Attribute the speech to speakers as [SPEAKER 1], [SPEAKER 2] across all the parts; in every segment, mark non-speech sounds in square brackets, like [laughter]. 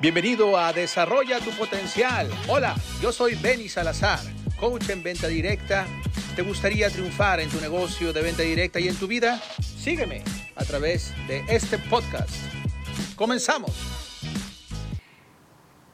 [SPEAKER 1] Bienvenido a Desarrolla tu Potencial. Hola, yo soy Benny Salazar, coach en venta directa. ¿Te gustaría triunfar en tu negocio de venta directa y en tu vida? Sígueme a través de este podcast. Comenzamos.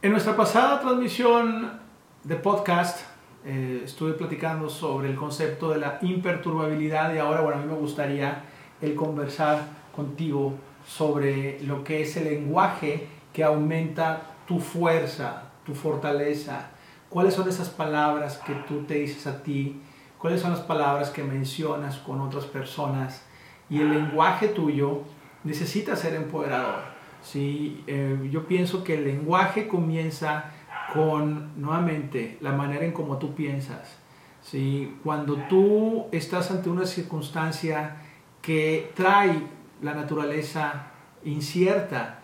[SPEAKER 2] En nuestra pasada transmisión de podcast eh, estuve platicando sobre el concepto de la imperturbabilidad y ahora, bueno, a mí me gustaría el conversar contigo sobre lo que es el lenguaje que aumenta tu fuerza, tu fortaleza. ¿Cuáles son esas palabras que tú te dices a ti? ¿Cuáles son las palabras que mencionas con otras personas? Y el lenguaje tuyo necesita ser empoderador. ¿sí? Eh, yo pienso que el lenguaje comienza con, nuevamente, la manera en cómo tú piensas. ¿sí? Cuando tú estás ante una circunstancia que trae la naturaleza incierta,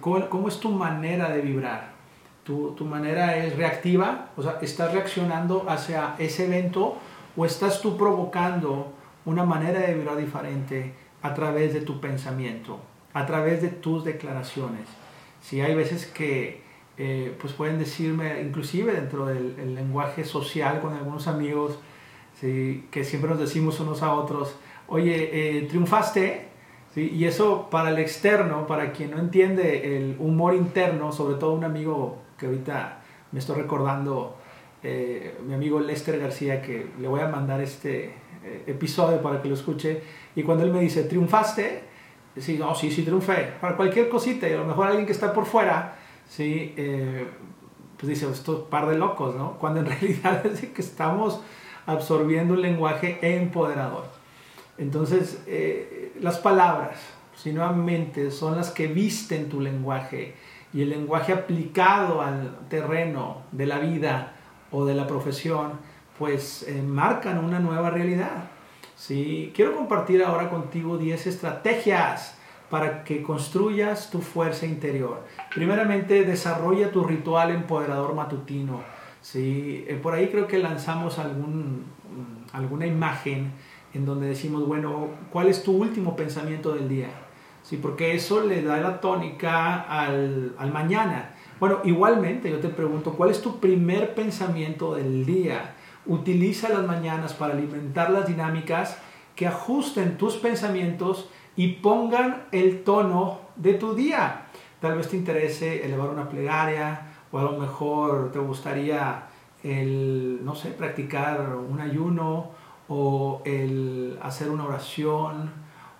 [SPEAKER 2] ¿Cómo, es tu manera de vibrar? ¿Tu, ¿Tu, manera es reactiva? O sea, ¿estás reaccionando hacia ese evento o estás tú provocando una manera de vibrar diferente a través de tu pensamiento, a través de tus declaraciones? Si hay veces que eh, pues pueden decirme, inclusive dentro del lenguaje social con algunos amigos, que siempre nos decimos unos a otros, oye, eh, triunfaste, y eso para el externo, para quien no entiende el humor interno, sobre todo un amigo que ahorita me estoy recordando, eh, mi amigo Lester García, que le voy a mandar este eh, episodio para que lo escuche, y cuando él me dice, ¿triunfaste? Sí, no, sí, sí, triunfé. Para cualquier cosita, y a lo mejor alguien que está por fuera, sí, eh, pues dice, esto es par de locos, ¿no? Cuando en [laughs] realidad es que estamos absorbiendo un lenguaje empoderador. Entonces, eh, las palabras, si nuevamente, son las que visten tu lenguaje y el lenguaje aplicado al terreno de la vida o de la profesión, pues eh, marcan una nueva realidad. ¿sí? Quiero compartir ahora contigo 10 estrategias para que construyas tu fuerza interior. Primeramente, desarrolla tu ritual empoderador matutino. ¿sí? Eh, por ahí creo que lanzamos algún, alguna imagen en donde decimos, bueno, ¿cuál es tu último pensamiento del día? Sí, porque eso le da la tónica al, al mañana. Bueno, igualmente yo te pregunto, ¿cuál es tu primer pensamiento del día? Utiliza las mañanas para alimentar las dinámicas que ajusten tus pensamientos y pongan el tono de tu día. Tal vez te interese elevar una plegaria o a lo mejor te gustaría el, no sé, practicar un ayuno o el hacer una oración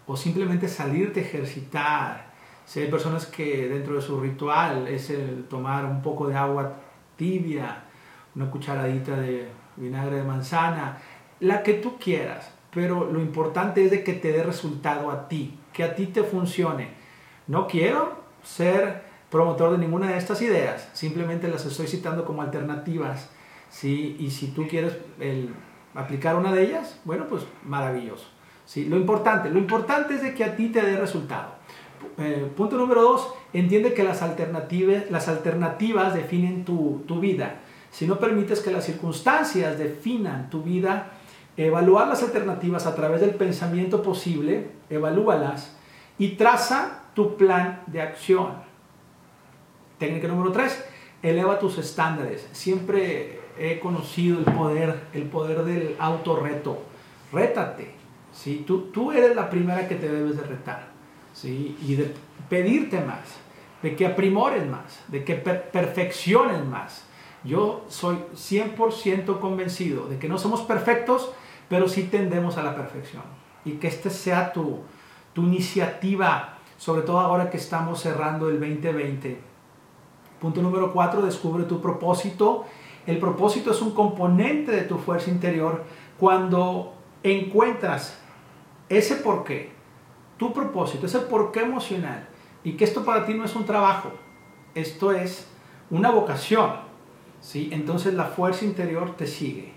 [SPEAKER 2] o simplemente salirte a ejercitar. Si hay personas que dentro de su ritual es tomar un poco de agua tibia, una cucharadita de vinagre de manzana, la que tú quieras, pero lo importante es de que te dé resultado a ti, que a ti te funcione. No quiero ser promotor de ninguna de estas ideas, simplemente las estoy citando como alternativas. ¿sí? Y si tú quieres el aplicar una de ellas, bueno, pues maravilloso. ¿sí? Lo importante, lo importante es de que a ti te dé resultado. Eh, punto número dos, entiende que las alternativas, las alternativas definen tu, tu vida. Si no permites que las circunstancias definan tu vida, evaluar las alternativas a través del pensamiento posible, evalúalas y traza tu plan de acción. Técnica número tres, eleva tus estándares. Siempre he conocido el poder, el poder del autorreto. Rétate. ¿sí? Tú, tú eres la primera que te debes de retar. ¿sí? Y de pedirte más, de que aprimores más, de que perfecciones más. Yo soy 100% convencido de que no somos perfectos, pero sí tendemos a la perfección. Y que este sea tu, tu iniciativa, sobre todo ahora que estamos cerrando el 2020. Punto número 4, descubre tu propósito el propósito es un componente de tu fuerza interior cuando encuentras ese porqué, tu propósito, ese porqué emocional, y que esto para ti no es un trabajo, esto es una vocación, ¿sí? Entonces la fuerza interior te sigue.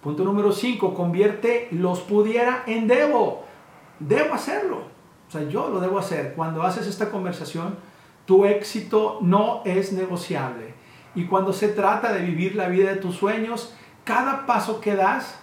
[SPEAKER 2] Punto número 5, convierte los pudiera en debo. Debo hacerlo. O sea, yo lo debo hacer. Cuando haces esta conversación, tu éxito no es negociable. Y cuando se trata de vivir la vida de tus sueños, cada paso que das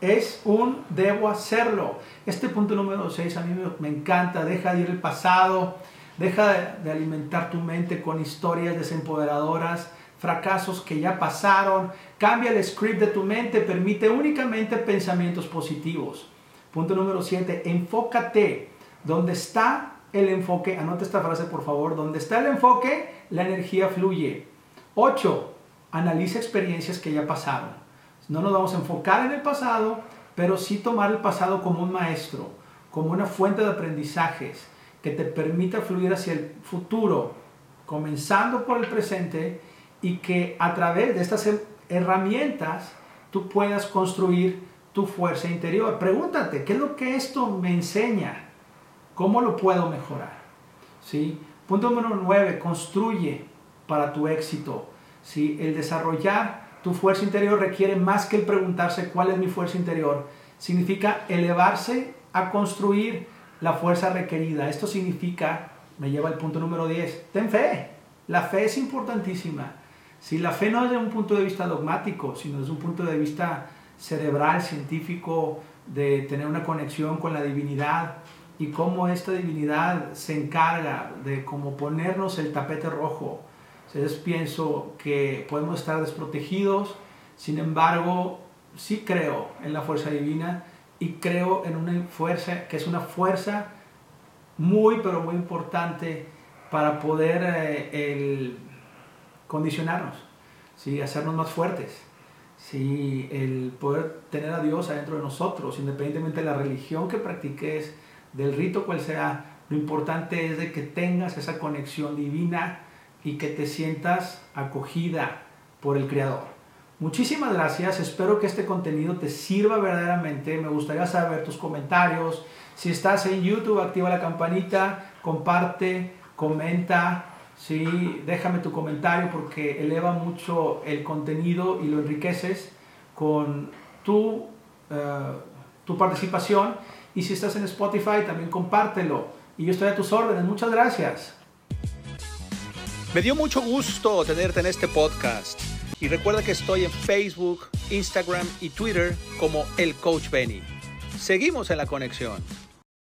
[SPEAKER 2] es un debo hacerlo. Este punto número 6 a mí me, encanta, deja de ir el pasado, Deja de alimentar tu mente con historias desempoderadoras, fracasos que ya pasaron. Cambia el script de tu mente, permite únicamente pensamientos positivos. Punto número 7, enfócate. Donde está el enfoque, anota esta frase por favor, donde está el enfoque, la energía fluye. 8, analiza experiencias que ya pasaron. No nos vamos a enfocar en el pasado, pero sí tomar el pasado como un maestro, como una fuente de aprendizajes que te permita fluir hacia el futuro, comenzando por el presente y que a través de estas herramientas tú puedas construir tu fuerza interior. Pregúntate, ¿qué es lo que esto me enseña? ¿Cómo lo puedo mejorar? ¿Sí? Punto número 9, construye para tu éxito. ¿Sí? El desarrollar tu fuerza interior requiere más que el preguntarse cuál es mi fuerza interior. Significa elevarse a construir la fuerza requerida. Esto significa, me lleva al punto número 10, ten fe. La fe es importantísima. Si la fe no es de un punto de vista dogmático, sino desde un punto de vista cerebral, científico, de tener una conexión con la divinidad y cómo esta divinidad se encarga de como ponernos el tapete rojo. Entonces pienso que podemos estar desprotegidos, sin embargo, sí creo en la fuerza divina y creo en una fuerza que es una fuerza muy, pero muy importante para poder eh, condicionarnos, ¿sí? hacernos más fuertes, ¿sí? el poder tener a Dios adentro de nosotros, independientemente de la religión que practiques, del rito cual sea, lo importante es de que tengas esa conexión divina y que te sientas acogida por el Creador. Muchísimas gracias, espero que este contenido te sirva verdaderamente, me gustaría saber tus comentarios, si estás en YouTube activa la campanita, comparte, comenta, ¿sí? Déjame tu comentario porque eleva mucho el contenido y lo enriqueces con tu, eh, tu participación. Y si estás en Spotify, también compártelo. Y yo estoy a tus órdenes. Muchas gracias.
[SPEAKER 1] Me dio mucho gusto tenerte en este podcast. Y recuerda que estoy en Facebook, Instagram y Twitter como el Coach Benny. Seguimos en la conexión.